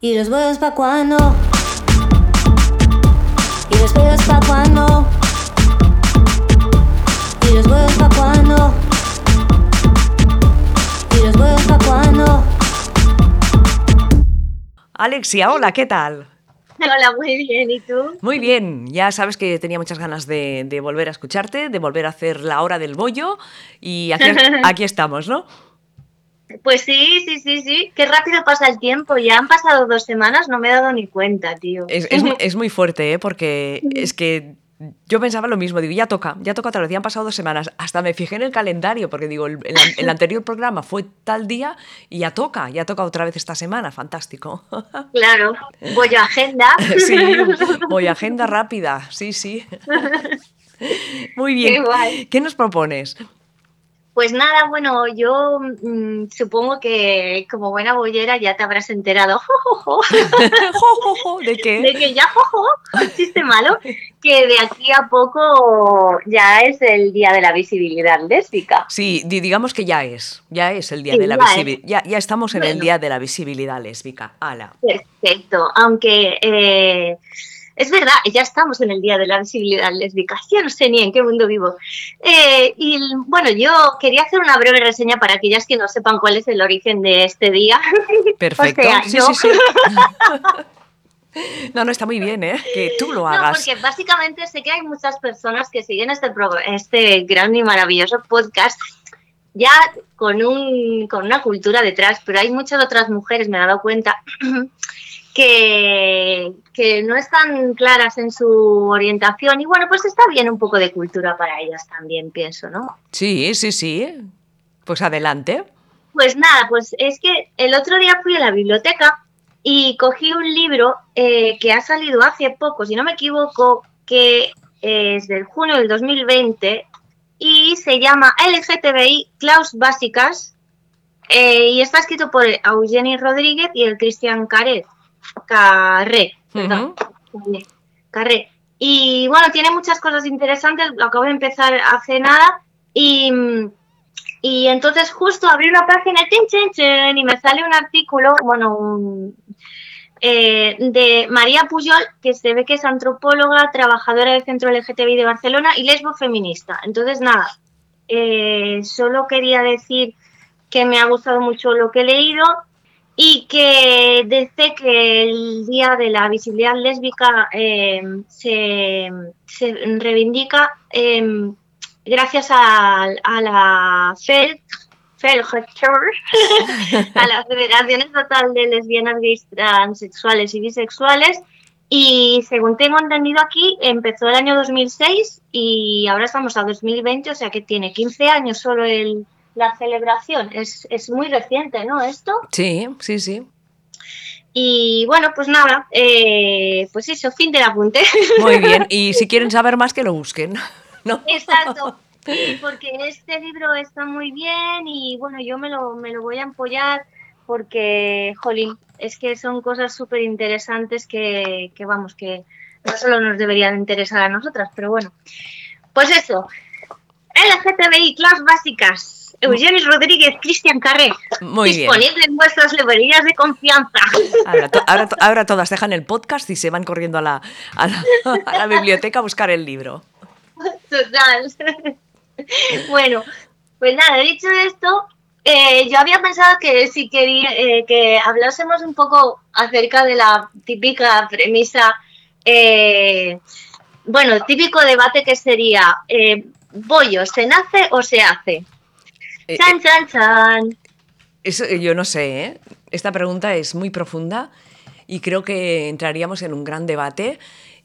¿Y los huevos pa' cuándo? ¿Y los huevos pa' cuándo? ¿Y los huevos pa' cuándo? ¿Y los huevos pa' cuándo? Alexia, hola, ¿qué tal? Hola, muy bien. ¿Y tú? Muy bien, ya sabes que tenía muchas ganas de, de volver a escucharte, de volver a hacer la hora del bollo y aquí, aquí estamos, ¿no? Pues sí, sí, sí, sí. Qué rápido pasa el tiempo. Ya han pasado dos semanas, no me he dado ni cuenta, tío. Es, es, es muy fuerte, ¿eh? porque es que yo pensaba lo mismo, digo, ya toca, ya toca otra vez, ya han pasado dos semanas, hasta me fijé en el calendario, porque digo, el, anterior programa fue tal día y ya toca, ya toca otra vez esta semana, fantástico. Claro, voy a agenda. Sí, voy a agenda rápida, sí, sí. Muy bien, Qué guay. ¿qué nos propones? Pues nada, bueno, yo mm, supongo que como buena bollera ya te habrás enterado Jo, jo, jo, ¿De qué? de que ya chiste malo, que de aquí a poco ya es el día de la visibilidad lésbica. Sí, di- digamos que ya es, ya es el día Sí, de la visibilidad, ya, ya estamos en el día de la visibilidad lésbica. Ala. Perfecto, aunque eh, es verdad, ya estamos en el Día de la Visibilidad Lésbica, ya no sé ni en qué mundo vivo. Eh, y bueno, yo quería hacer una breve reseña para aquellas que no sepan cuál es el origen de este día. Perfecto. sea, sí, yo- sí, sí. No, no, está muy bien, ¿eh? Que tú lo No, hagas. porque básicamente sé que hay muchas personas que siguen este, este gran y maravilloso podcast ya con, un, con una cultura detrás, pero hay muchas otras mujeres, me he dado cuenta, que, que no están claras en su orientación y bueno, pues está bien un poco de cultura para ellas también, pienso, ¿no? Sí, sí, sí. Pues adelante. Pues nada, pues es que el otro día fui a la biblioteca y cogí un libro eh, que ha salido hace poco, si no me equivoco, que es del junio del 2020 y se llama LGTBI Claus Básicas eh, y está escrito por Eugeni Rodríguez y el Cristian Carré. Carré, perdón. Carré. Y bueno, tiene muchas cosas interesantes, lo acabo de empezar hace nada y, y entonces justo abrí una página chin, chin, chin, y me sale un artículo, bueno, un- eh, de María Puyol, que se ve que es antropóloga, trabajadora del Centro LGTBI de Barcelona y lesbo feminista. Entonces, nada, eh, solo quería decir que me ha gustado mucho lo que he leído y que desde que el Día de la Visibilidad Lésbica eh, se, reivindica eh, gracias a, la FEL, a la Federación Estatal de Lesbianas, Gays, Transexuales y Bisexuales. Y según tengo entendido aquí, empezó el año 2006 y ahora estamos a 2020, o sea que tiene 15 años solo el, la celebración. Es, es muy reciente, ¿no? Esto. Sí, sí, sí. Y bueno, pues nada, eh, pues eso, fin del apunte. Muy bien. Y si quieren saber más, que lo busquen. ¿No? Exacto. Porque este libro está muy bien y bueno, yo me lo, me lo voy a apoyar porque, jolín, es que son cosas súper interesantes que, que, vamos, que no solo nos deberían interesar a nosotras, pero bueno. Pues eso, LGTBI, clases básicas, Eugenio Rodríguez, Cristian Carré, Muy bien. disponible en vuestras librerías de confianza. Ahora, to- ahora to- ahora todas dejan el podcast y se van corriendo a la, a la, a la biblioteca a buscar el libro. Total. bueno, pues nada, dicho esto, eh, yo había pensado que si quería eh, que hablásemos un poco acerca de la típica premisa, eh, bueno, típico debate que sería, eh, ¿bollo se nace o se hace? Eh, Chan, chan, chan. Eso, eh, yo no sé, ¿eh? Esta pregunta es muy profunda y creo que entraríamos en un gran debate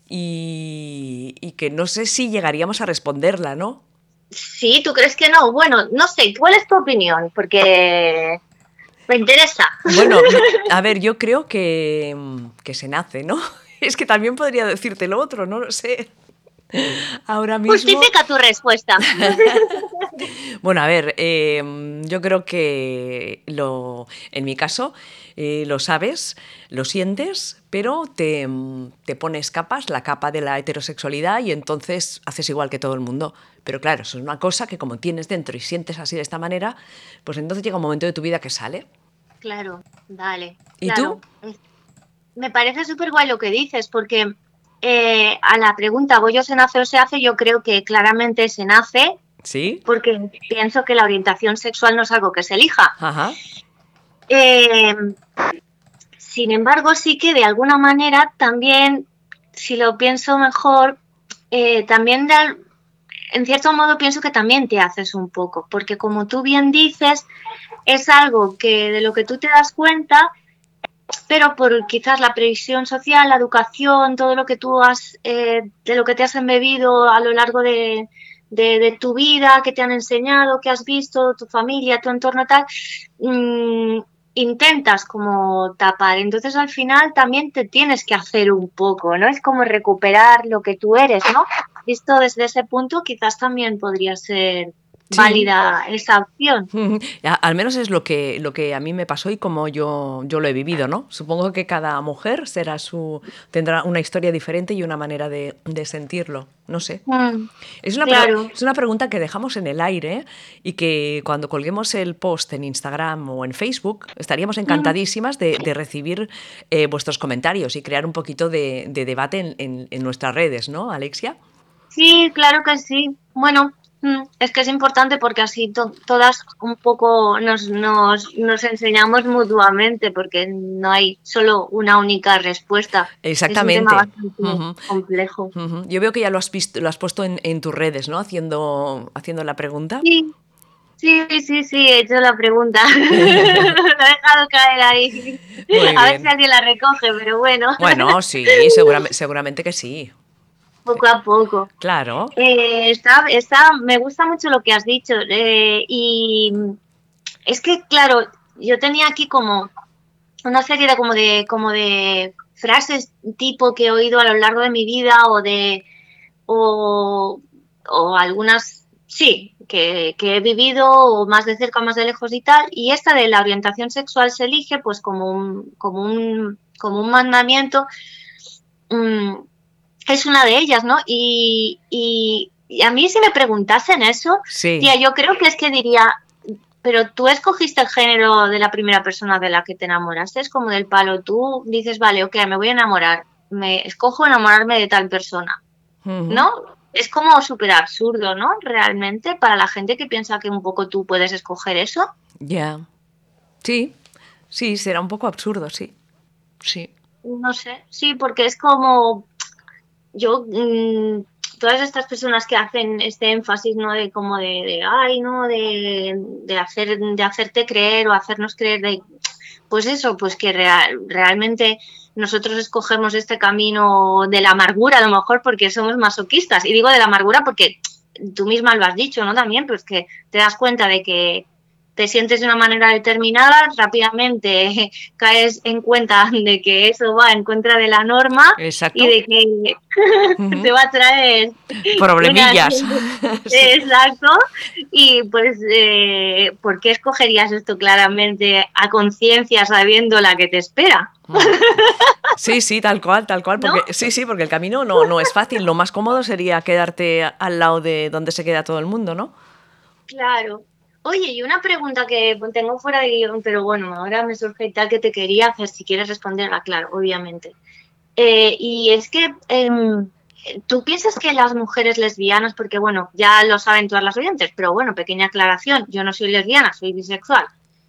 y, y que no sé si llegaríamos a responderla, ¿no? Sí, ¿tú crees que no? Bueno, no sé, ¿cuál es tu opinión? Porque me interesa. Bueno, a ver, yo creo que, que se nace, ¿no? Es que también podría decirte lo otro, no lo sé. Ahora mismo... Justifica tu respuesta. Bueno, a ver, eh, yo creo que lo, en mi caso eh, lo sabes, lo sientes, pero te, mm, te pones capas, la capa de la heterosexualidad y entonces haces igual que todo el mundo. Pero claro, eso es una cosa que como tienes dentro y sientes así de esta manera, pues entonces llega un momento de tu vida que sale. Claro, dale. ¿Y claro. me parece súper guay lo que dices, porque eh, a la pregunta, ¿Goyo se nace o se hace? Yo creo que claramente se nace, ¿Sí? porque pienso que la orientación sexual no es algo que se elija. Ajá. Eh, sin embargo, sí que de alguna manera también, si lo pienso mejor, eh, también de en cierto modo pienso que también te haces un poco, porque como tú bien dices, es algo que de lo que tú te das cuenta, pero por quizás la previsión social, la educación, todo lo que tú has, eh, de lo que te has embebido a lo largo de, de- de tu vida, que te han enseñado, que has visto, tu familia, tu entorno tal, mm, intentas como tapar. Entonces al final también te tienes que hacer un poco, ¿no? Es como recuperar lo que tú eres, ¿no? Visto desde ese punto, quizás también podría ser Sí. válida esa opción. Ya, Al menos es lo que, lo que a mí me pasó y como yo, yo lo he vivido, ¿no? Supongo que cada mujer será su, tendrá una historia diferente y una manera de, de sentirlo. No sé. Mm, Es una, Claro. es una pregunta que dejamos en el aire y que cuando colguemos el post en Instagram o en Facebook estaríamos encantadísimas de, de recibir eh, vuestros comentarios y crear un poquito de, de debate en, en- en nuestras redes, ¿no, Alexia? Sí, claro que sí. Bueno, mm, es que es importante porque así to- todas un poco nos, nos, nos enseñamos mutuamente porque no hay solo una única respuesta. Exactamente. Es un tema bastante complejo. Yo veo que ya lo has visto, lo has puesto en, en tus redes, ¿no? Haciendo, haciendo la pregunta. Sí, sí, sí, sí, he hecho la pregunta. Lo he dejado caer ahí. Muy A ver si alguien la recoge, pero bueno, Bueno, sí, seguramente, seguramente que sí. Poco a poco. Claro. Eh, está, está, me gusta mucho lo que has dicho. eh, y es que, claro, yo tenía aquí como una serie de como de como de frases tipo que he oído a lo largo de mi vida o de o, o algunas sí que, que he vivido o más de cerca o más de lejos y tal y esta de la orientación sexual se elige pues como un como un como un mandamiento mm, es una de ellas no y, y, y a mí si me preguntasen eso Sí. Tía, yo creo que es que diría, pero tú escogiste el género de la primera persona de la que te enamoraste, es como del palo, tú dices, vale, ok, me voy a enamorar, me escojo enamorarme de tal persona. ¿no? Es como súper absurdo, ¿no? Realmente, para la gente que piensa que un poco tú puedes escoger eso. Ya. Sí, sí, será un poco absurdo, sí. Sí. No sé, sí, porque es como yo, mm, todas estas personas que hacen este énfasis, ¿no? De como de, de ay, ¿no? De, de hacer, de hacerte creer o hacernos creer de, pues eso, pues que real- realmente nosotros escogemos este camino de la amargura, a lo mejor porque somos masoquistas. Y digo de la amargura porque tú misma lo has dicho, ¿no? También, pues que te das cuenta de que te sientes de una manera determinada, rápidamente caes en cuenta de que eso va en contra de la norma Exacto. y de que te va a traer Problemillas. una-. Exacto. Y pues, eh, ¿por qué escogerías esto claramente a conciencia sabiendo la que te espera? Sí, sí, tal cual, tal cual. Porque, Sí, sí, porque el camino no, no es fácil. Lo más cómodo sería quedarte al lado de donde se queda todo el mundo, ¿no? Claro. Oye, y una pregunta que tengo fuera de guion, pero bueno, ahora me surge y tal que te quería hacer, si quieres responderla, claro, obviamente. Eh, y es que em, tú piensas que las mujeres lesbianas, porque bueno, ya lo saben todas las oyentes, pero bueno, pequeña aclaración, yo no soy lesbiana, soy bisexual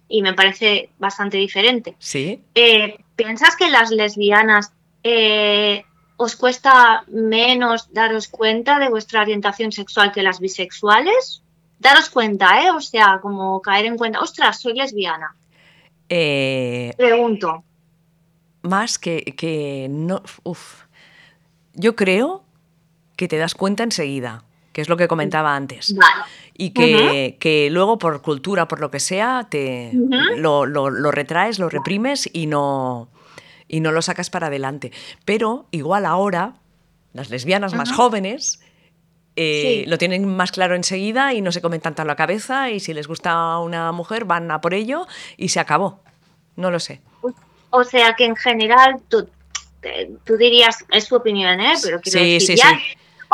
y me parece bastante diferente. Sí. Eh, ¿Piensas que las lesbianas eh, os cuesta menos daros cuenta de vuestra orientación sexual que las bisexuales? Daros cuenta, ¿eh? O sea, como caer en cuenta, ostras, soy lesbiana. Eh, Pregunto. más que, que no. Uf. Yo creo que te das cuenta enseguida, que es lo que comentaba antes. Vale. Y que, que luego, por cultura, por lo que sea, te lo, lo- lo retraes, lo reprimes y no, y no lo sacas para adelante. Pero igual ahora, las lesbianas más jóvenes eh, Sí. lo tienen más claro enseguida y no se comen tanto a la cabeza y si les gusta una mujer van a por ello y se acabó. No lo sé. O sea que en general tú, tú dirías, es tu opinión, ¿eh? Pero quiero Sí, decir, sí, ya-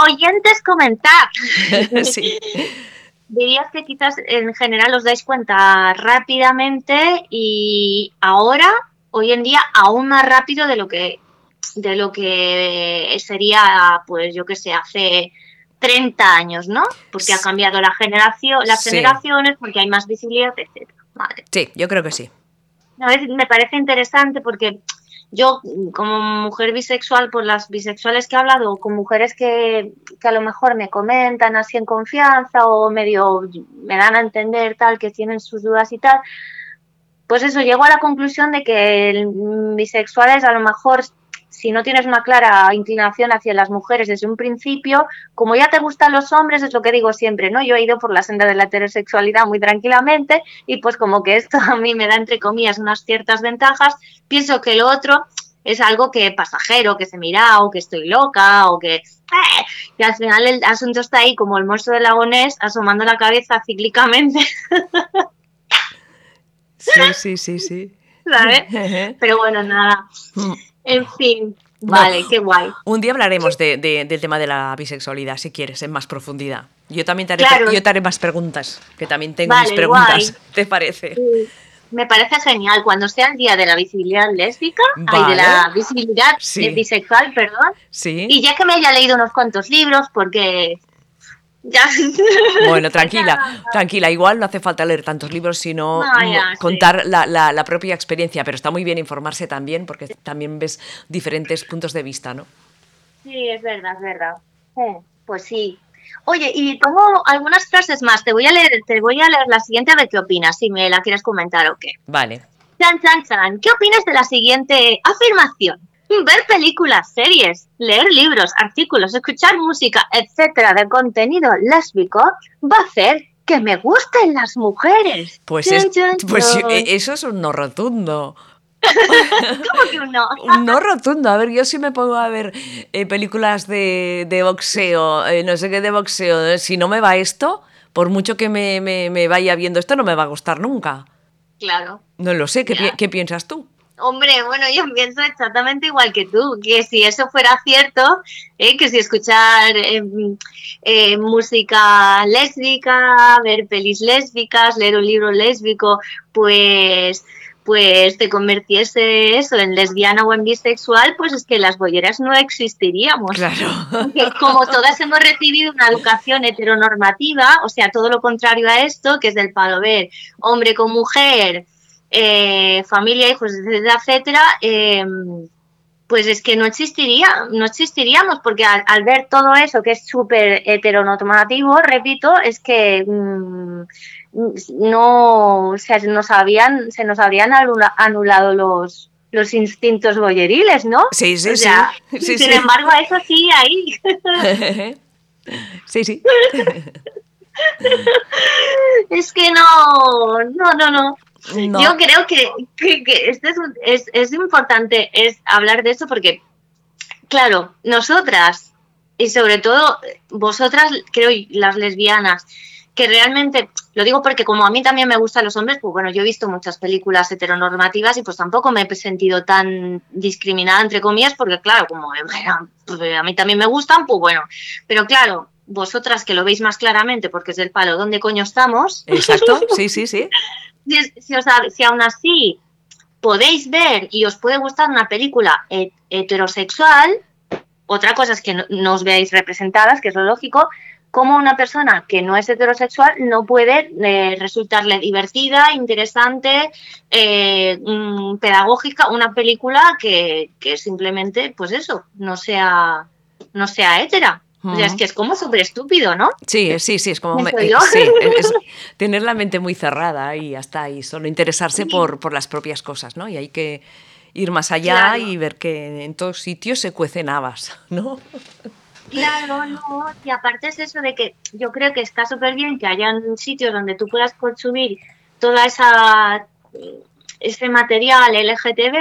oyentes comentar. sí. Dirías que quizás en general os dais cuenta rápidamente y ahora hoy en día aún más rápido de lo que de lo que sería, pues yo que sé, hace 30 años, ¿no? Porque ha cambiado la generación, las Sí. generaciones, porque hay más visibilidad, etcétera. Vale. Sí, yo creo que sí. A veces me parece interesante porque yo, como mujer bisexual, por las bisexuales que he hablado, con mujeres que, que a lo mejor me comentan así en confianza o medio me dan a entender tal, que tienen sus dudas y tal, pues eso, llego a la conclusión de que el, mm, bisexuales a lo mejor si no tienes una clara inclinación hacia las mujeres desde un principio, como ya te gustan los hombres, es lo que digo siempre, ¿no? Yo he ido por la senda de la heterosexualidad muy tranquilamente y pues como que esto a mí me da, entre comillas, unas ciertas ventajas, pienso que lo otro es algo que pasajero, que se mira o que estoy loca o que... ¡eh! Y al final el asunto está ahí como el monstruo del lago Ness asomando la cabeza cíclicamente, Sí, sí, sí, sí. ¿sabes? Pero bueno, nada. En fin, vale, qué guay. Un día hablaremos de- de- del tema de la bisexualidad, si quieres, en más profundidad. Yo también te haré, Claro. yo te haré más preguntas, que también tengo Vale, mis preguntas. guay. ¿Te parece? Me parece genial cuando sea el día de la visibilidad lésbica, ay, Vale. de la visibilidad Sí. eh, bisexual, perdón. Sí. Y ya que me haya leído unos cuantos libros, porque ya. Bueno, tranquila, tranquila. Igual no hace falta leer tantos libros, sino No, ya, mo- sí. contar la, la- la propia experiencia. Pero está muy bien informarse también, porque también ves diferentes puntos de vista, ¿no? Sí, es verdad, es verdad. Pues sí. Oye, y tengo algunas frases más. Te voy a leer, te voy a leer la siguiente a ver qué opinas, si me la quieres comentar o qué. Vale. Chan, chan, chan. ¿Qué opinas de la siguiente afirmación? Ver películas, series, leer libros, artículos, escuchar música, etcétera, de contenido lésbico va a hacer que me gusten las mujeres. Pues, es, pues eh, eso es un no rotundo. ¿Cómo que no? Un no rotundo. A ver, yo sí me pongo a ver eh, películas de, de boxeo, eh, no sé qué de boxeo. eh, Si no me va esto, por mucho que me, me- me vaya viendo esto, no me va a gustar nunca. Claro. No lo sé. ¿Qué, pi- qué piensas tú? Hombre, bueno, yo pienso exactamente igual que tú, que si eso fuera cierto, eh, que si escuchar eh, eh, música lésbica, ver pelis lésbicas, leer un libro lésbico, pues pues te convirtiese eso en lesbiana o en bisexual, pues es que las bolleras no existiríamos. Claro. Como todas hemos recibido una educación heteronormativa, o sea, todo lo contrario a esto, que es del palo ver hombre con mujer, eh, familia, hijos, etcétera, etcétera, eh, pues es que no existiría, no existiríamos, porque al, al ver todo eso que es súper heteronormativo, repito, es que mm, no, se nos habían, se nos habrían anula- anulado los los instintos boyeriles, ¿no? Sí, sí, O sea, sí. Sí, sin sí. embargo, eso sí, ahí. Sí, sí. Es que no, no, no, no. Yo creo que, este es, un- es, importante es hablar de esto porque, claro, nosotras y sobre todo vosotras, creo, las lesbianas, que realmente, lo digo porque como a mí también me gustan los hombres, pues bueno, yo he visto muchas películas heteronormativas y pues tampoco me he sentido tan discriminada, entre comillas, porque claro, como a mí también me gustan, pues bueno, pero claro, vosotras que lo veis más claramente porque es del palo, ¿dónde coño estamos? Exacto. Sí, sí, sí. si, si, os si aún así podéis ver y os puede gustar una película he- heterosexual, otra cosa es que no, no os veáis representadas, que es lo lógico, como una persona que no es heterosexual no puede eh, resultarle divertida, interesante, eh, mm, pedagógica, una película que, que simplemente, pues eso, no sea, no sea hetera. O sea, es Ujú. que es como súper estúpido, ¿no? Sí, sí, sí, es como... ¿Eso me- yo? sí, es tener la mente muy cerrada y hasta ahí, solo interesarse por, por las propias cosas, ¿no? Y hay que ir más allá Claro. y ver que en todos sitios se cuecen habas, ¿no? Claro, no, y aparte es eso de que yo creo que está súper bien que hayan sitios donde tú puedas consumir toda esa ese material LGTB,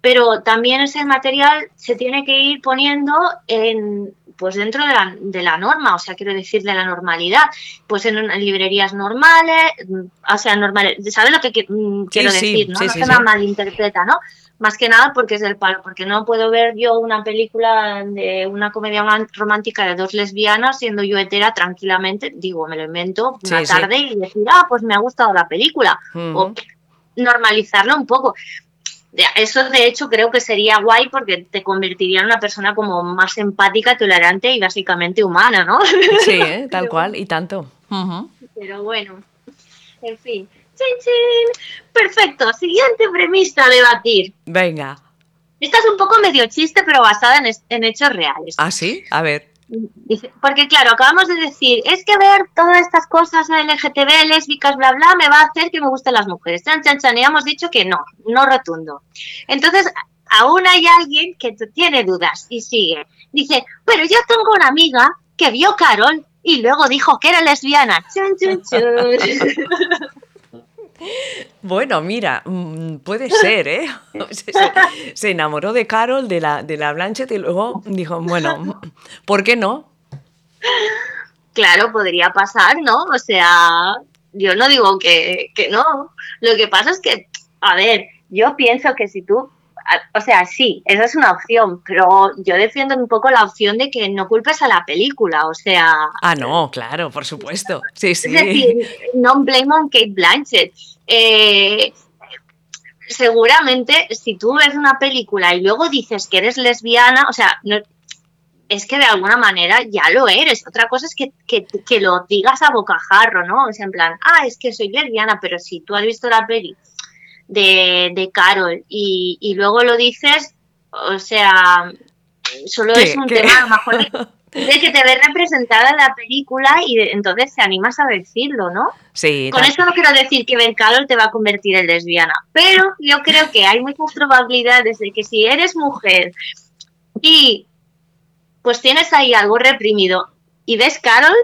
pero también ese material se tiene que ir poniendo en pues dentro de la, de la norma, o sea, quiero decir de la normalidad, pues en, en librerías normales, mm, o sea, normales, ¿sabes lo que mm, quiero sí, decir? ¿no? sí, no sí, se me malinterpreta, ¿no? Más que nada porque es del palo, porque no puedo ver yo una película de una comedia romántica de dos lesbianas siendo yo hetera tranquilamente, digo, me lo invento una tarde y decir, ah, pues me ha gustado la película. O normalizarlo un poco. Eso de hecho creo que sería guay porque te convertiría en una persona como más empática, tolerante y básicamente humana, ¿no? Sí, ¿eh? tal cual, y tanto. Pero bueno, en fin. ¡Chin, chin! Perfecto, siguiente premisa a debatir. Venga. Esta es un poco medio chiste, pero basada en hechos reales. ¿Ah, sí? A ver. Porque claro, acabamos de decir, es que ver todas estas cosas LGTB, lésbicas, bla, bla, me va a hacer que me gusten las mujeres. Chan, chan, chan. Y hemos dicho que no, no rotundo. Entonces, aún hay alguien que tiene dudas y sigue. Dice, pero yo tengo una amiga que vio Carol y luego dijo que era lesbiana. Chun, chun, chun. Bueno, mira, mm, puede ser, ¿eh? Se, enamoró de Carol, de la, de la Blanchett, y luego dijo, bueno, ¿por qué no? Claro, podría pasar, ¿no? O sea, yo no digo que, que no. Lo que pasa es que, a ver, yo pienso que si tú, o sea, sí, esa es una opción, pero yo defiendo un poco la opción de que no culpes a la película, o sea, Ah, no, claro, por supuesto. Sí, sí. es decir, no blame on Kate Blanchett. Eh, seguramente si tú ves una película y luego dices que eres lesbiana, o sea, no- es que de alguna manera ya lo eres. Otra cosa es que, que, que lo digas a bocajarro, ¿no? O sea, en plan, ah, es que soy lesbiana, pero si tú has visto la peli de, de Carol y, y luego lo dices, o sea, solo ¿Qué? es un ¿Qué? tema a lo mejor de, que te ves representada en la película y de- entonces te animas a decirlo, ¿no? Sí, Con esto no quiero decir que Ben Carol te va a convertir en lesbiana, pero yo creo que hay muchas probabilidades de que si eres mujer y pues tienes ahí algo reprimido y ves Carol,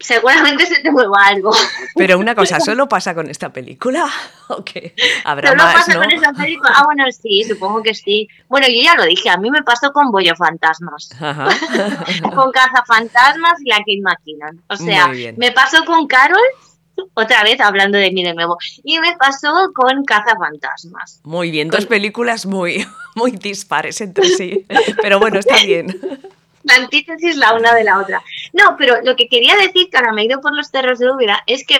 seguramente se te mueva algo. Pero una cosa, ¿solo pasa con esta película? ¿O qué? Habrá más, pasa ¿no? con esa película. Ah, bueno, sí, supongo que sí. Bueno, yo ya lo dije, a mí me pasó con Bollo Fantasmas. Ajá. con Cazafantasmas y la Kate McKinnon. O sea, me pasó con Carol, otra vez hablando de mí de nuevo, y me pasó con Cazafantasmas. Muy bien, dos películas muy, muy dispares entre sí. Pero bueno, está bien. La antítesis la una de la otra. No, pero lo que quería decir, ahora me he ido por los cerros de Úbeda, es que,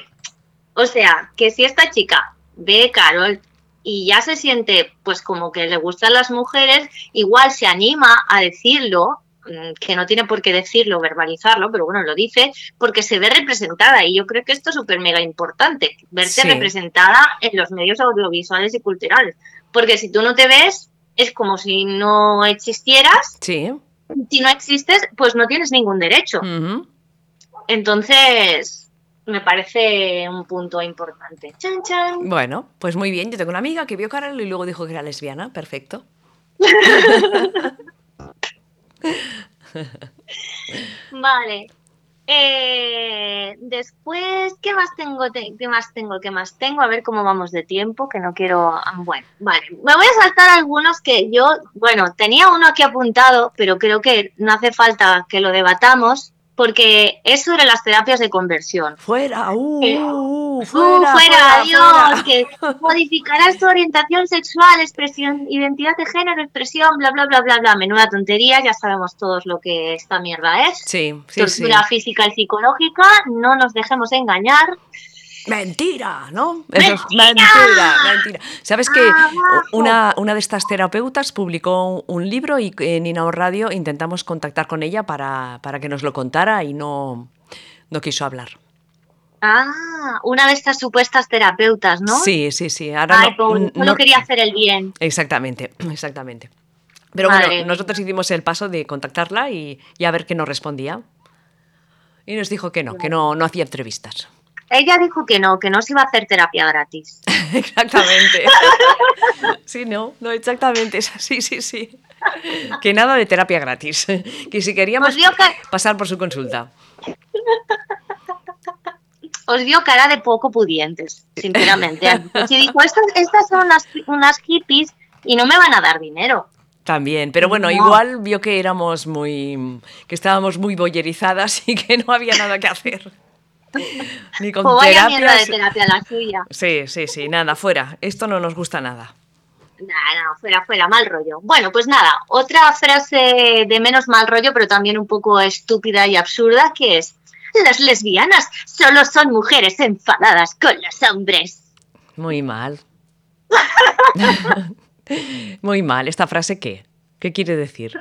o sea, que si esta chica ve Carol y ya se siente pues como que le gustan las mujeres, igual se anima a decirlo, mm, que no tiene por qué decirlo, verbalizarlo, pero bueno, lo dice, porque se ve representada y yo creo que esto es súper mega importante, verse Sí. representada en los medios audiovisuales y culturales, porque si tú no te ves, es como si no existieras Sí. Si no existes, pues no tienes ningún derecho. Entonces, me parece un punto importante. Chan, chan. Bueno, pues muy bien. Yo tengo una amiga que vio Carol y luego dijo que era lesbiana. Perfecto. Vale. Eh, después, ¿qué más tengo? Te- ¿Qué más tengo? ¿Qué más tengo? A ver cómo vamos de tiempo, que no quiero... ah, Bueno, vale. Me voy a saltar algunos que yo, bueno, tenía uno aquí apuntado, pero creo que no hace falta que lo debatamos, porque es sobre las terapias de conversión. Fuera, uh, Eh, uh, fuera, fuera, Dios, fuera. que modificarás tu orientación sexual, expresión, identidad de género, expresión, bla, bla, bla, bla, bla. Menuda tontería, ya sabemos todos lo que esta mierda es. Sí, sí, sí. Tortura física y psicológica, no nos dejemos engañar. Mentira, ¿no? Eso es ¡Mentira! mentira. ¿Sabes que Abajo. una, una de estas terapeutas publicó un libro y en Inao Radio intentamos contactar con ella para, para que nos lo contara y no, no quiso hablar. Ah, una de estas supuestas terapeutas, ¿no? Sí, sí, sí. Ahora Ay, no- solo no- quería hacer el bien. Exactamente, exactamente. Pero Madre bueno, mía. nosotros hicimos el paso de contactarla y, y a ver qué nos respondía. Y nos dijo que no, que no, no hacía entrevistas. Ella dijo que no, que no se iba a hacer terapia gratis. Exactamente. Sí, no, no, exactamente. así, sí, sí. Que nada de terapia gratis. Que si queríamos Pues que- pasar por su consulta. Os vio cara de poco pudientes, sinceramente. Si dijo, estas, estas son unas, unas hippies y no me van a dar dinero. También, pero bueno, No. igual vio que éramos muy. que estábamos muy boyerizadas y que no había nada que hacer. Ni con Pues vaya mierda de terapia la suya. Sí, sí, sí, nada, fuera. Esto no nos gusta nada. Nada, no, fuera, fuera, mal rollo. Bueno, pues nada, otra frase de menos mal rollo, pero también un poco estúpida y absurda, que es, las lesbianas solo son mujeres enfadadas con los hombres. Muy mal. Muy mal. ¿Esta frase qué? ¿Qué quiere decir?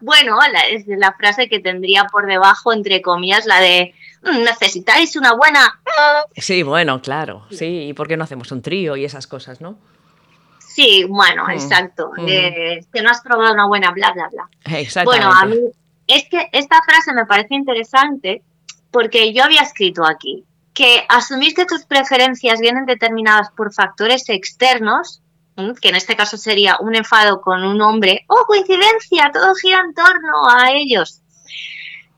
Bueno, la, es la frase que tendría por debajo, entre comillas, la de "Mm, necesitáis una buena. Sí, bueno, claro. Sí, ¿y por qué no hacemos un trío y esas cosas, no? Sí, bueno, Mm, exacto. mm. eh, que no has probado una buena, bla, bla, bla. Exactamente. Bueno, a mí es que esta frase me parece interesante porque yo había escrito aquí que asumir que tus preferencias vienen determinadas por factores externos, que en este caso sería un enfado con un hombre, ¡oh, coincidencia! Todo gira en torno a ellos.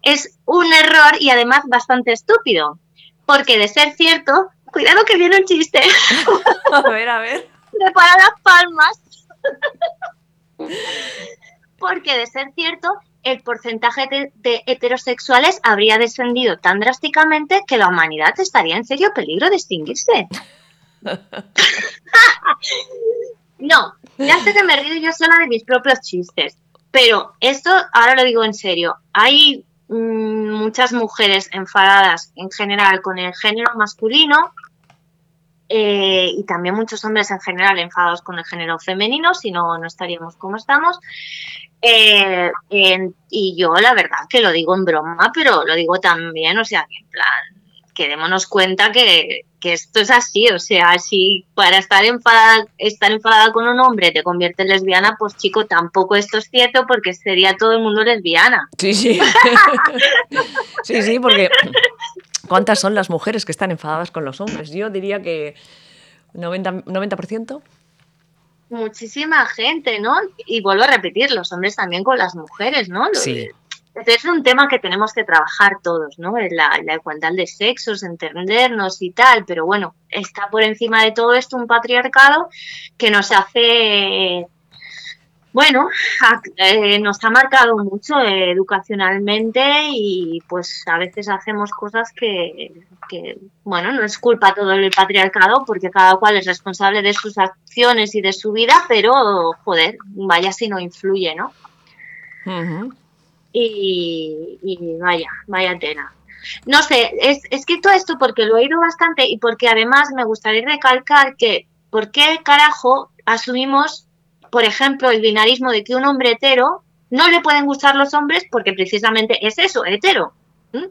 Es un error y además bastante estúpido, porque de ser cierto, cuidado que viene un chiste, A ver, a ver. prepara las palmas. Porque de ser cierto, el porcentaje de, de heterosexuales habría descendido tan drásticamente que la humanidad estaría en serio peligro de extinguirse. no, ya sé que me río yo sola de mis propios chistes, pero esto ahora lo digo en serio. Hay mm, muchas mujeres enfadadas en general con el género masculino eh, y también muchos hombres en general enfadados con el género femenino, si no, no estaríamos como estamos. Eh, en- y yo la verdad que lo digo en broma, pero lo digo también, o sea, que en plan, que démonos cuenta que, que esto es así, o sea, si para estar enfadada, estar enfadada con un hombre te conviertes en lesbiana, pues chico, tampoco esto es cierto porque sería todo el mundo lesbiana. Sí, sí. sí, sí, porque ¿cuántas son las mujeres que están enfadadas con los hombres? Yo diría que 90%. 90%. Muchísima gente, ¿no? Y vuelvo a repetir, los hombres también con las mujeres, ¿no? Lo- Sí. Es un tema que tenemos que trabajar todos, ¿no? La, la igualdad de sexos, entendernos y tal, pero bueno, está por encima de todo esto un patriarcado que nos hace, bueno, eh, nos ha marcado mucho eh, educacionalmente y pues a veces hacemos cosas que, que, bueno, no es culpa todo del patriarcado porque cada cual es responsable de sus acciones y de su vida, pero joder, vaya si no influye, ¿no? Y vaya, vaya tela. No sé, es, es que todo esto porque lo he oído bastante y porque además me gustaría recalcar que ¿por qué carajo asumimos, por ejemplo, el binarismo de que un hombre hetero no le pueden gustar los hombres porque precisamente es eso, hetero?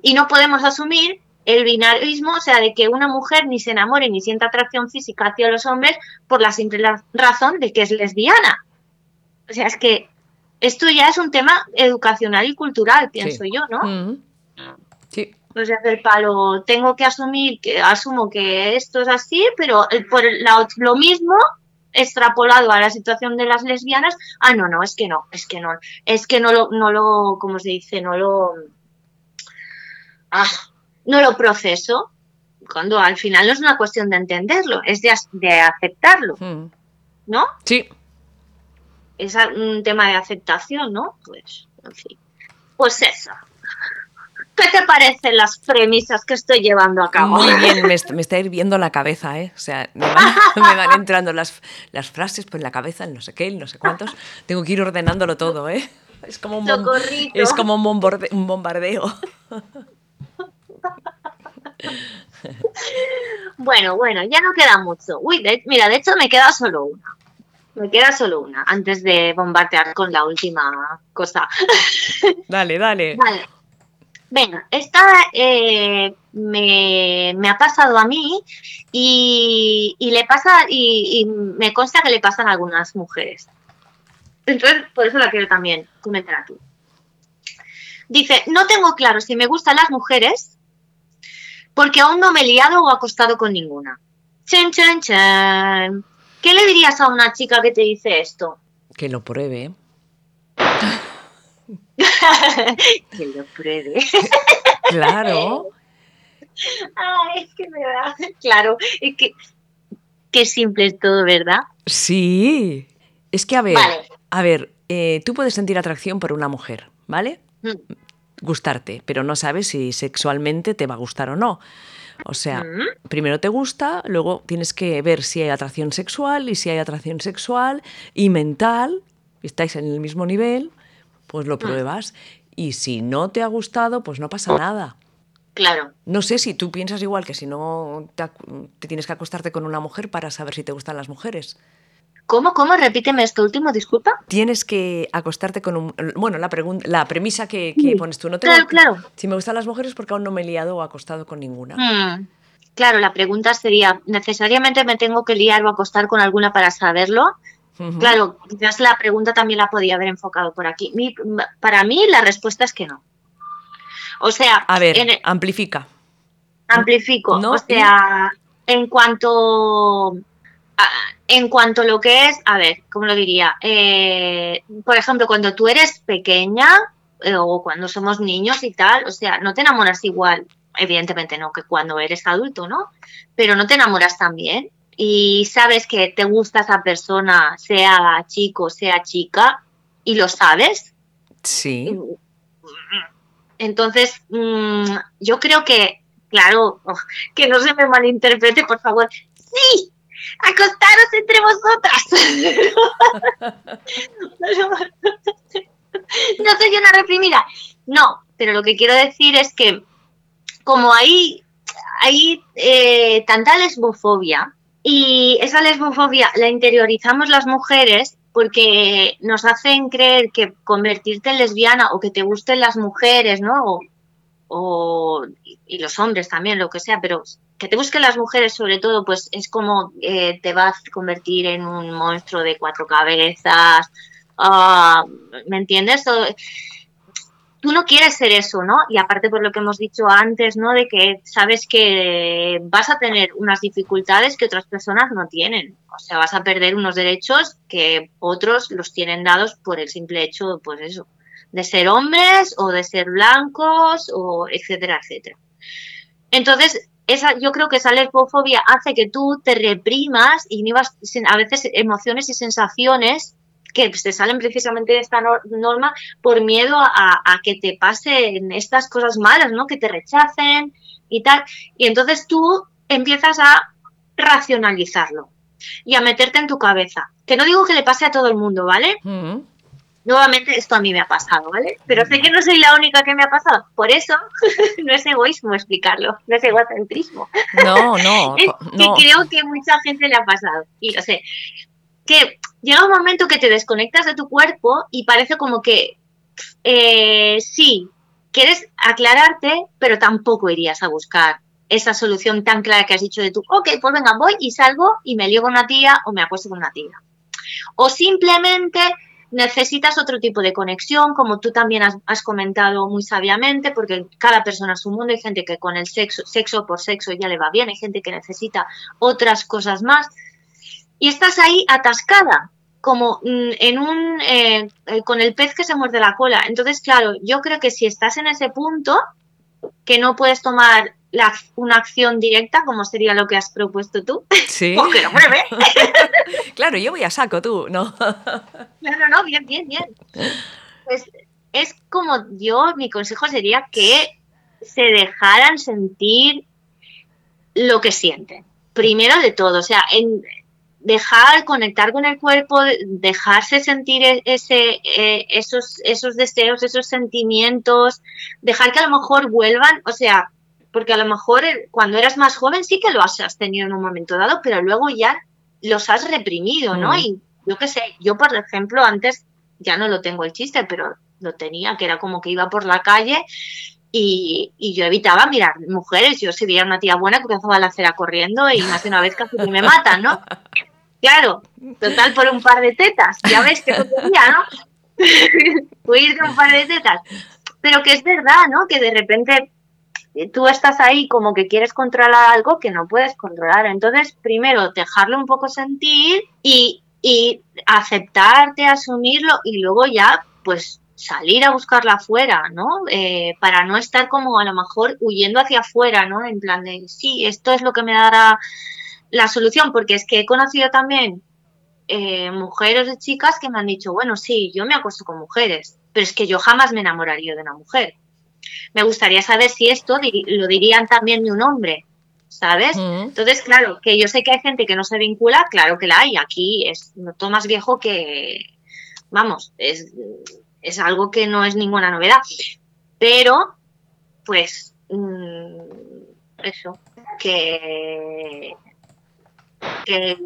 Y no podemos asumir el binarismo, o sea, de que una mujer ni se enamore ni sienta atracción física hacia los hombres por la simple razón de que es lesbiana. O sea, es que esto ya es un tema educacional y cultural, pienso yo, ¿no? Ujú. Sí. O sea, del palo, tengo que asumir que asumo que esto es así, pero por la- lo mismo extrapolado a la situación de las lesbianas, ah, no, no, es que no, es que no, es que no lo, no lo, ¿cómo se dice? No lo, ah, no lo proceso, cuando al final no es una cuestión de entenderlo, es de, de aceptarlo, Ujú. ¿no? Sí. es un tema de aceptación, ¿no? Pues, en fin. Pues eso. ¿Qué te parecen las premisas que estoy llevando a cabo? Muy bien, me, est- me está hirviendo la cabeza, ¿eh? O sea, me van, me van entrando las, las frases por la cabeza, el no sé qué, el no sé cuántos. Tengo que ir ordenándolo todo, ¿eh? Es como un, es como un, bomborde- un bombardeo. Bueno, bueno, ya no queda mucho. Uy, de- mira, de hecho me queda solo una. Me queda solo una antes de bombardear con la última cosa. Dale, dale. Vale. Venga, esta eh, me, ha pasado a mí y, le pasa y, me consta que le pasan a algunas mujeres. Entonces, por eso la quiero también comentar aquí. Dice, no tengo claro si me gustan las mujeres porque aún no me he liado o acostado con ninguna. Chan, chan, chan. ¿Qué le dirías a una chica que te dice esto? Que lo pruebe. que lo pruebe. Claro. Ay, es que me da. Claro, es que. Qué simple es todo, ¿verdad? Sí. Es que, a ver, Vale. a ver, eh, tú puedes sentir atracción por una mujer, ¿vale? Mm. Gustarte, pero no sabes si sexualmente te va a gustar o no. O sea, Mm. primero te gusta, luego tienes que ver si hay atracción sexual y si hay atracción sexual y mental, estáis en el mismo nivel, pues Mm. lo pruebas. Y si no te ha gustado, pues no pasa nada. Claro. No sé si tú piensas igual que si no te, te tienes que acostarte con una mujer para saber si te gustan las mujeres. ¿Cómo, cómo? Repíteme esto último, disculpa. Tienes que acostarte con un... Bueno, la, la premisa que, que Sí, pones tú. No tengo, claro, claro. Si me gustan las mujeres porque aún no me he liado o acostado con ninguna. Hmm, Claro, la pregunta sería, ¿necesariamente me tengo que liar o acostar con alguna para saberlo? Claro, quizás la pregunta también la podía haber enfocado por aquí. Mi- para mí la respuesta es que no. O sea, A ver, en- amplifica. amplifico. No, o sea, en cuanto a- en cuanto a lo que es, a ver, ¿cómo lo diría? Eh, por ejemplo, cuando tú eres pequeña eh, o cuando somos niños y tal, o sea, no te enamoras igual, evidentemente no, que cuando eres adulto, ¿no? Pero no te enamoras también y sabes que te gusta esa persona, sea chico, sea chica, y lo sabes, Sí. entonces, mm, yo creo que, claro, que no se me malinterprete, por favor. Sí, acostaros entre vosotras. no soy una reprimida. No, pero lo que quiero decir es que como hay, hay eh, tanta lesbofobia y esa lesbofobia la interiorizamos las mujeres porque nos hacen creer que convertirte en lesbiana o que te gusten las mujeres, ¿no? O, y los hombres también, lo que sea, pero que te busquen las mujeres sobre todo, pues es como eh, te vas a convertir en un monstruo de cuatro cabezas, ah, ¿me entiendes? Tú no quieres ser eso, ¿no? Y aparte por lo que hemos dicho antes, ¿no? De que sabes que vas a tener unas dificultades que otras personas no tienen. O sea, vas a perder unos derechos que otros los tienen dados por el simple hecho, pues eso, de ser hombres o de ser blancos o etcétera, etcétera. Entonces, esa, yo creo que esa lesbofobia hace que tú te reprimas y sen- a veces emociones y sensaciones que te salen precisamente de esta nor- norma por miedo a, a que te pasen estas cosas malas, ¿no? Que te rechacen y tal. Y entonces tú empiezas a racionalizarlo y a meterte en tu cabeza. Que no digo que le pase a todo el mundo, ¿vale? Ujú. Nuevamente, esto a mí me ha pasado, ¿vale? Pero sé que no soy la única que me ha pasado. Por eso, no es egoísmo explicarlo, no es egocentrismo. No, no, Es no. que creo que mucha gente le ha pasado. Y o sea, que llega un momento que te desconectas de tu cuerpo y parece como que eh, sí, quieres aclararte, pero tampoco irías a buscar esa solución tan clara que has dicho de tú, ok, pues venga, voy y salgo y me lío con una tía o me acuesto con una tía. O simplemente necesitas otro tipo de conexión, como tú también has, has comentado muy sabiamente, porque cada persona es un mundo, hay gente que con el sexo, sexo por sexo ya le va bien, hay gente que necesita otras cosas más, y estás ahí atascada, como mm, en un, eh, eh, con el pez que se muerde la cola. Entonces, claro, yo creo que si estás en ese punto, que no puedes tomar la, una acción directa, como sería lo que has propuesto tú, Sí. pues que lo pruebe. Claro, yo voy a saco, tú, ¿no? No, no, no, bien, bien, bien. Pues es como yo, mi consejo sería que se dejaran sentir lo que sienten. Primero de todo, o sea, en dejar conectar con el cuerpo, dejarse sentir e- ese, eh, esos, esos deseos, esos sentimientos, dejar que a lo mejor vuelvan, o sea, porque a lo mejor eh, cuando eras más joven sí que lo has, tenido en un momento dado, pero luego ya los has reprimido, ¿no? Mm. Y yo qué sé, yo por ejemplo antes ya no lo tengo el chiste, pero lo tenía, que era como que iba por la calle y, y yo evitaba mirar mujeres. Yo si veía una tía buena cruzaba la acera corriendo y más de una vez casi que me matan, ¿no? Claro, total por un par de tetas, ya ves que tontería, ¿no? Huir de un par de tetas. Pero que es verdad, ¿no? Que de repente eh, tú estás ahí como que quieres controlar algo que no puedes controlar. Entonces, primero, dejarlo un poco sentir y, y aceptarte, asumirlo y luego ya, pues salir a buscarla afuera, ¿no? Eh, para no estar como a lo mejor huyendo hacia afuera, ¿no? En plan de, sí, esto es lo que me dará la solución, porque es que he conocido también eh, mujeres y chicas que me han dicho, bueno, sí, yo me acuesto con mujeres, pero es que yo jamás me enamoraría de una mujer. Me gustaría saber si esto lo dirían también de un hombre, ¿sabes? Mm. Entonces, claro, que yo sé que hay gente que no se vincula, claro que la hay. Aquí es no todo más viejo que, vamos, es, es algo que no es ninguna novedad. Pero, pues, mm, eso, que, que,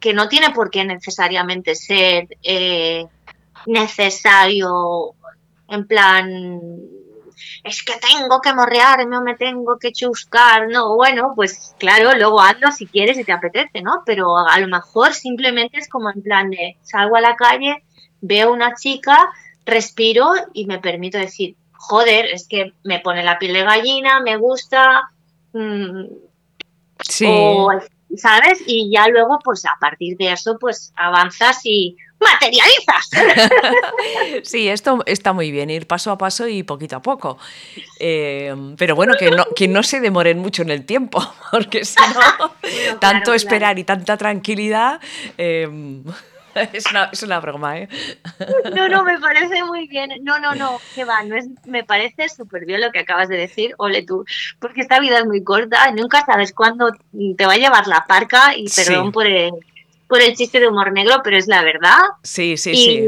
que no tiene por qué necesariamente ser eh, necesario en plan es que tengo que morrearme o me tengo que chuscar, no, bueno, pues claro, luego hazlo si quieres y te apetece, ¿no? Pero a lo mejor simplemente es como en plan de salgo a la calle, veo una chica, respiro y me permito decir, joder, es que me pone la piel de gallina, me gusta, mm, Sí. o, ¿sabes? Y ya luego, pues a partir de eso, pues avanzas y materializas. Sí, esto está muy bien, ir paso a paso y poquito a poco. Eh, pero bueno, que no, que no se demoren mucho en el tiempo, porque si no, Bueno, tanto claro, esperar y tanta tranquilidad, eh, es, una, es una broma, ¿eh? No, no, me parece muy bien. No, no, no, que va, no es, me parece súper bien lo que acabas de decir, ole tú, porque esta vida es muy corta, nunca sabes cuándo te va a llevar la parca y Sí. perdón por el, por el chiste de humor negro, pero es la verdad. Sí, sí, y, sí.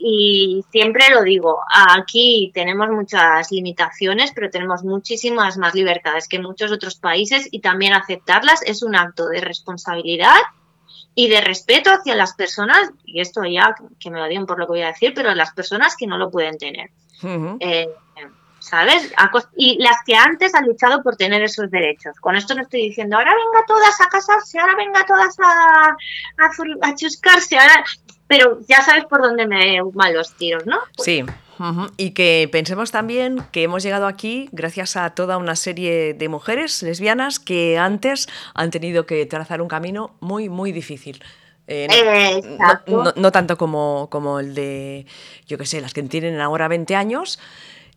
y siempre lo digo, aquí tenemos muchas limitaciones, pero tenemos muchísimas más libertades que muchos otros países y también aceptarlas es un acto de responsabilidad y de respeto hacia las personas, y esto ya que me odien por lo que voy a decir, pero las personas que no lo pueden tener. Eh, ¿Sabes? Y las que antes han luchado por tener esos derechos. Con esto no estoy diciendo, ahora venga todas a casarse, ahora venga todas a, a, a chuscarse, ahora... Pero ya sabes por dónde me van los tiros, ¿no? Sí. Y que pensemos también que hemos llegado aquí gracias a toda una serie de mujeres lesbianas que antes han tenido que trazar un camino muy, muy difícil. Eh, no- no, exacto. no- no tanto como, como el de, yo qué sé, las que tienen ahora 20 años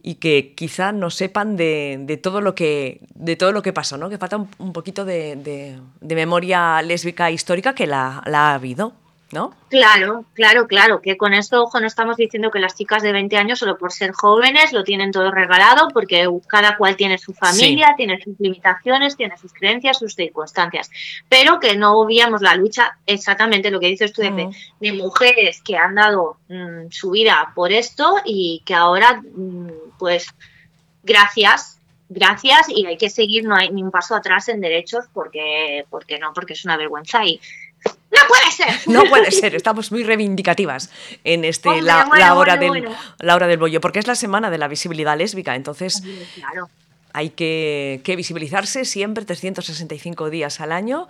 y que quizá no sepan de, de todo lo que de todo lo que pasó, ¿no? Que falta un, un poquito de, de- de memoria lésbica histórica que la, la ha habido, ¿no? Claro, claro, claro, que con esto, ojo, no estamos diciendo que las chicas de 20 años, solo por ser jóvenes, lo tienen todo regalado, porque cada cual tiene su familia, tiene sus limitaciones, tiene sus creencias, sus circunstancias, pero que no obviamos la lucha, exactamente lo que dices tú, de, Mm. de mujeres que han dado mm, su vida por esto y que ahora, mm, pues, gracias, gracias, y hay que seguir, no hay ni un paso atrás en derechos, porque, porque no, porque es una vergüenza y no puede ser. No puede ser, estamos muy reivindicativas en este Hombre, la, bueno, la hora bueno, del bueno. la hora del bollo, porque es la semana de la visibilidad lésbica, entonces Claro. hay que, que visibilizarse siempre 365 días al año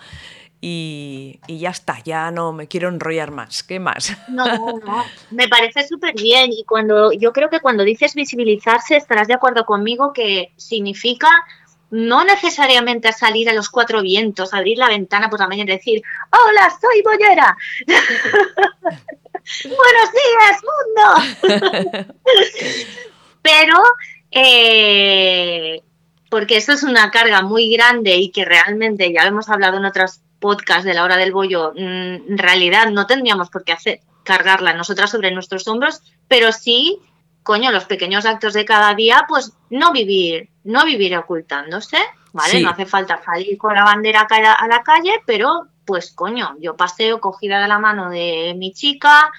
y, y ya está, ya no me quiero enrollar más. ¿Qué más? No, no, me parece súper bien y cuando yo creo que cuando dices visibilizarse estarás de acuerdo conmigo que significa no necesariamente salir a los cuatro vientos, abrir la ventana por la mañana y decir hola soy bollera, buenos días mundo, pero eh, porque eso es una carga muy grande y que realmente ya lo hemos hablado en otros podcasts de la hora del bollo, mm, en realidad no tendríamos por qué hacer cargarla nosotras sobre nuestros hombros, pero sí, coño, los pequeños actos de cada día, pues no vivir, no vivir ocultándose, ¿vale? Sí. No hace falta salir con la bandera a la, calle, pero pues coño, yo paseo cogida de la mano de mi chica,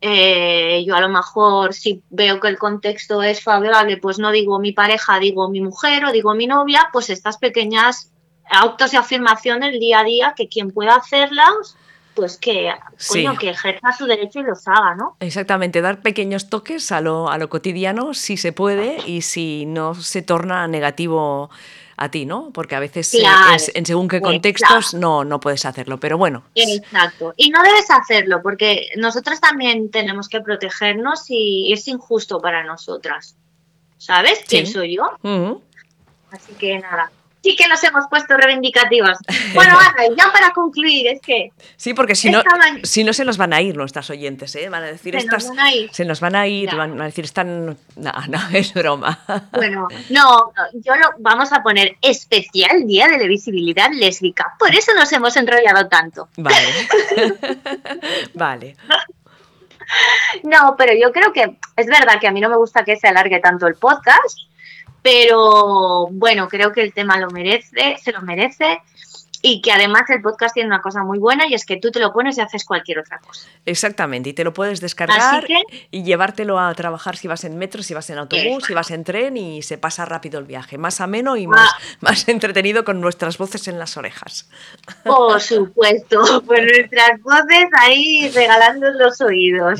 eh, yo a lo mejor si veo que el contexto es favorable, pues no digo mi pareja, digo mi mujer o digo mi novia, pues estas pequeñas autos y afirmaciones día a día que quien pueda hacerlas, pues que, Sí. coño, que ejerza su derecho y los haga, ¿no? Exactamente, dar pequeños toques a lo, a lo cotidiano si se puede y si no se torna negativo a ti, ¿no? Porque a veces Claro, en, en según qué exacto. contextos no, no puedes hacerlo, pero bueno. Exacto. Y no debes hacerlo porque nosotros también tenemos que protegernos y es injusto para nosotras. ¿Sabes? Sí. Pienso yo. Ujú. Así que nada. Sí que nos hemos puesto reivindicativas. Bueno, Ana, ya para concluir, es que Sí, porque si no, si no se nos van a ir nuestras oyentes, ¿eh? Van a decir Se nos estas. van a ir. Se nos van a ir, van a decir, están. No, no, es broma. Bueno, no, yo lo vamos a poner especial Día de la Visibilidad Lésbica. Por eso nos hemos enrollado tanto. Vale. vale. No, pero yo creo que es verdad que a mí no me gusta que se alargue tanto el podcast, pero bueno, creo que el tema lo merece, se lo merece. Y que además el podcast tiene una cosa muy buena y es que tú te lo pones y haces cualquier otra cosa. Exactamente, y te lo puedes descargar y llevártelo a trabajar si vas en metro, si vas en autobús, si vas en tren y se pasa rápido el viaje, más ameno y más, ah. más entretenido con nuestras voces en las orejas. Por supuesto, con nuestras voces ahí regalando los oídos.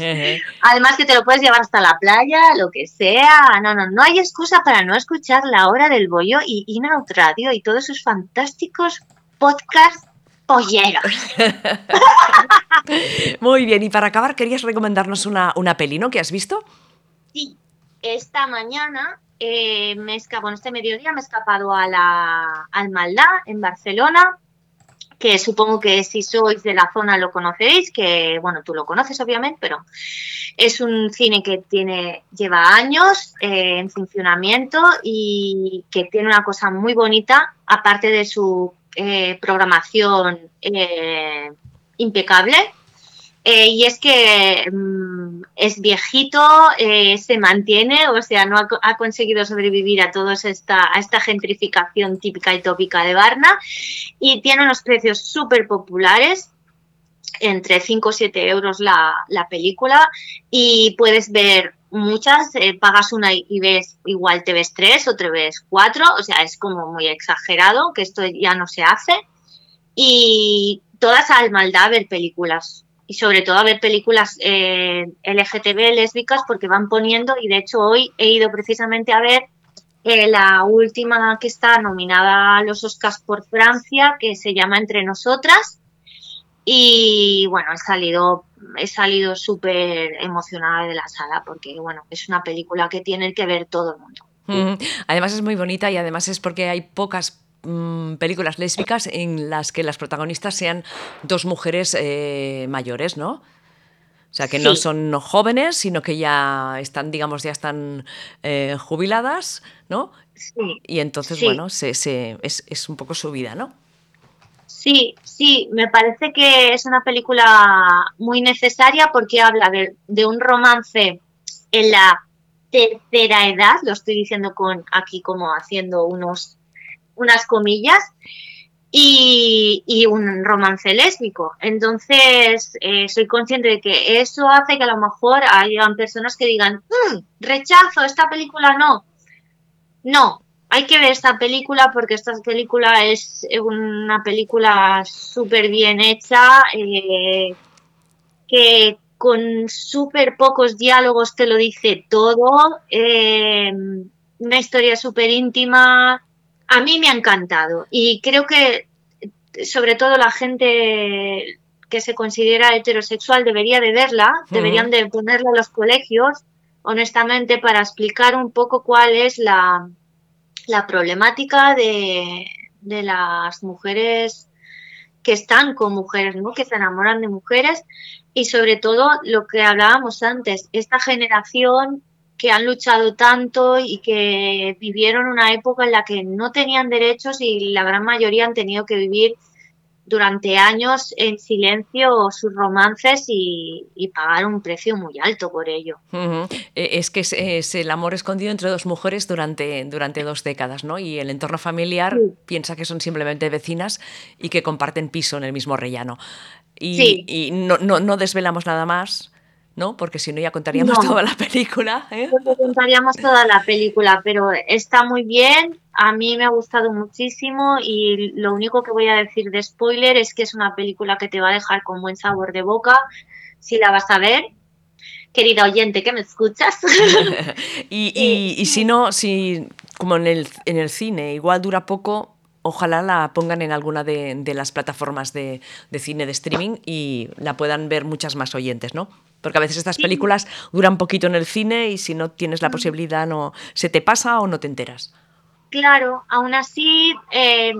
Además que te lo puedes llevar hasta la playa, lo que sea. No, no, no hay excusa para no escuchar la hora del bollo y Inaut Radio y todos sus fantásticos podcast polleros. Muy bien, y para acabar, ¿querías recomendarnos una, una peli, ¿no? ¿Que has visto? Sí, esta mañana, eh, me bueno, este mediodía me he escapado a la, al Maldá, en Barcelona, que supongo que si sois de la zona lo conocéis, que bueno, tú lo conoces obviamente, pero es un cine que tiene, lleva años eh, en funcionamiento y que tiene una cosa muy bonita, aparte de su eh, programación eh, impecable. Eh, y es que mm, es viejito, se mantiene, o sea, no ha, conseguido sobrevivir a toda esta, esta gentrificación típica y tópica de Varna y tiene unos precios súper populares entre 5 o 7 euros la, la, película y puedes ver muchas, eh, pagas una y ves igual te ves tres o te ves cuatro, o sea, es como muy exagerado, que esto ya no se hace. Y todas al maldad ver películas, y sobre todo a ver películas eh, LGTB, lésbicas, porque van poniendo, y de hecho hoy he ido precisamente a ver eh, la última que está nominada a los Oscars por Francia, que se llama Entre Nosotras, y bueno, he salido, he salido súper emocionada de la sala porque bueno, es una película que tiene que ver todo el mundo. Además es muy bonita y además es porque hay pocas mm, películas lésbicas en las que las protagonistas sean dos mujeres eh, mayores, ¿no? O sea, que no son jóvenes, sino que ya están, digamos, ya están eh, jubiladas, ¿no? Sí. Y entonces, bueno, se, se, es, es un poco su vida, ¿no? Sí, sí, me parece que es una película muy necesaria porque habla de, un romance en la tercera edad, lo estoy diciendo con aquí como haciendo unos unas comillas, y, un romance lésbico. Entonces, eh, soy consciente de que eso hace que a lo mejor hayan personas que digan, mm, rechazo, esta película no. No, hay que ver esta película porque esta película es una película súper bien hecha, eh, que con súper pocos diálogos te lo dice todo, eh, una historia súper íntima. A mí me ha encantado y creo que sobre todo la gente que se considera heterosexual debería de verla, deberían de ponerla en los colegios, honestamente, para explicar un poco cuál es la, la problemática de, las mujeres que están con mujeres, ¿no? que se enamoran de mujeres y sobre todo lo que hablábamos antes, esta generación que han luchado tanto y que vivieron una época en la que no tenían derechos y la gran mayoría han tenido que vivir durante años en silencio sus romances y, pagar un precio muy alto por ello. E, es que es, el amor escondido entre dos mujeres durante, durante dos décadas, ¿no? Y el entorno familiar piensa que son simplemente vecinas y que comparten piso en el mismo rellano. Y, y no, no, no desvelamos nada más, ¿no? Porque si no ya contaríamos toda la película. ¿eh? Contaríamos toda la película, pero está muy bien. A mí me ha gustado muchísimo y lo único que voy a decir de spoiler es que es una película que te va a dejar con buen sabor de boca si la vas a ver. Querida oyente que me escuchas. y, y, si no, si como en el, en el cine igual dura poco, ojalá la pongan en alguna de, de las plataformas de, de, cine de streaming y la puedan ver muchas más oyentes, ¿no? Porque a veces estas películas duran poquito en el cine y si no tienes la posibilidad no se te pasa o no te enteras. Claro, aún así eh,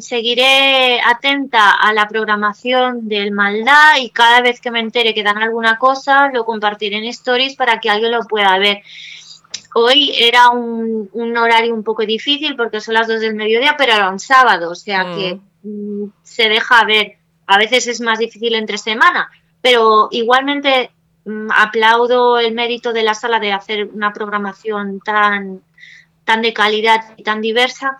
seguiré atenta a la programación del Maldad y cada vez que me entere que dan alguna cosa lo compartiré en stories para que alguien lo pueda ver. Hoy era un, horario un poco difícil porque son las dos del mediodía, pero era un sábado, o sea que mm. Mm, se deja ver. A veces es más difícil entre semana, pero igualmente mm, aplaudo el mérito de la sala de hacer una programación tan, tan de calidad y tan diversa,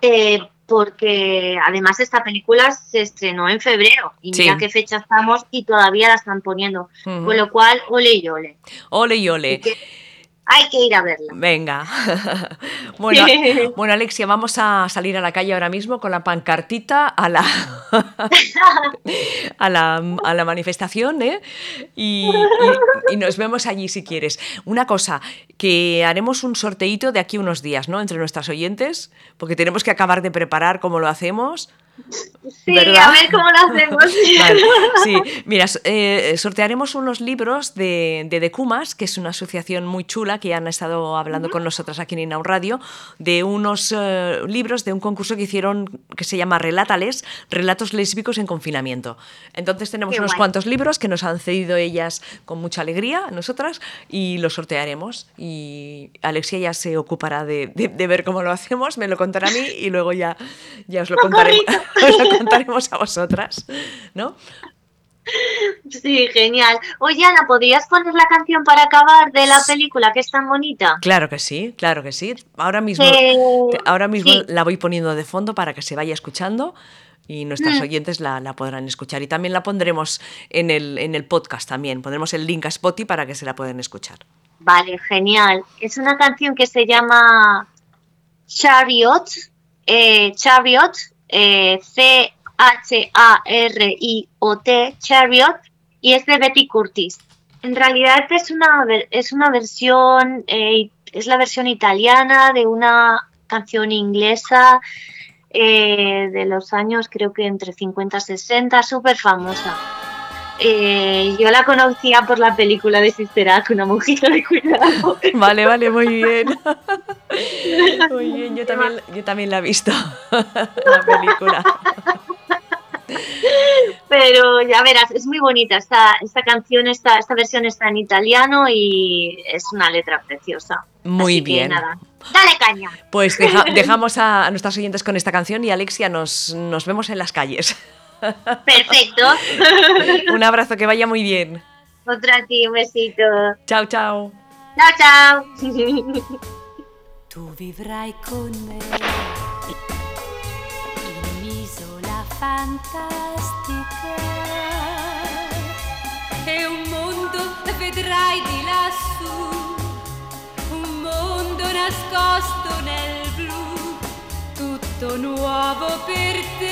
eh, porque además esta película se estrenó en febrero y Sí. mira qué fecha estamos y todavía la están poniendo. Con lo cual, ole y ole. Ole y ole. Así que hay que ir a verla. Venga. bueno, bueno, Alexia, vamos a salir a la calle ahora mismo con la pancartita a la, a la, a la manifestación, ¿eh? Y, y- y nos vemos allí si quieres. Una cosa, que haremos un sorteíto de aquí unos días, ¿no? Entre nuestras oyentes, porque tenemos que acabar de preparar cómo lo hacemos. Sí, ¿Verdad? a ver cómo lo hacemos. Vale, sí, mira, eh, sortearemos unos libros de, de Decumas, que es una asociación muy chula que han estado hablando con nosotras aquí en Inau Radio, de unos eh, libros de un concurso que hicieron que se llama Relátales, Relatos Lésbicos en Confinamiento. Entonces tenemos Qué unos guay. cuantos libros que nos han cedido ellas con mucha alegría, nosotras, y los sortearemos. Y Alexia ya se ocupará de, de- de ver cómo lo hacemos, me lo contará a mí y luego ya, ya os lo contaremos, os lo contaremos a vosotras, ¿no? Sí, genial. Oye, Ana, ¿podrías poner la canción para acabar de la película que es tan bonita? Claro que sí, claro que sí. Ahora mismo, Eh, ahora mismo sí. la voy poniendo de fondo para que se vaya escuchando y nuestras Mm. oyentes la, la podrán escuchar. Y también la pondremos en el, en el podcast también. Pondremos el link a Spotify para que se la puedan escuchar. Vale, genial. Es una canción que se llama Chariot, eh, Chariot, eh, C-H-A-R-I-O-T, Chariot, y es de Betty Curtis. En realidad es una, es una versión, eh, es la versión italiana de una canción inglesa eh, de los años, creo que entre 50 y 60, súper famosa. Eh, yo la conocía por la película de Sister Act, una monjita de cuidado. Vale, vale, muy bien. Muy bien, yo también, yo también la he visto, la película. Pero ya verás, es muy bonita esta, esta canción, esta, esta versión está en italiano y es una letra preciosa. Muy Así que bien. nada, dale caña. Pues deja- dejamos a, a nuestras oyentes con esta canción y Alexia, nos, nos vemos en las calles. Perfecto. Un abrazo, que vaya muy bien. Otra a ti, un besito. Chao, chao. Chao, chao. Tu vivrai con me in un'isola fantastica e un mondo vedrai di lassù, un mondo nascosto nel blu, tutto nuovo per te.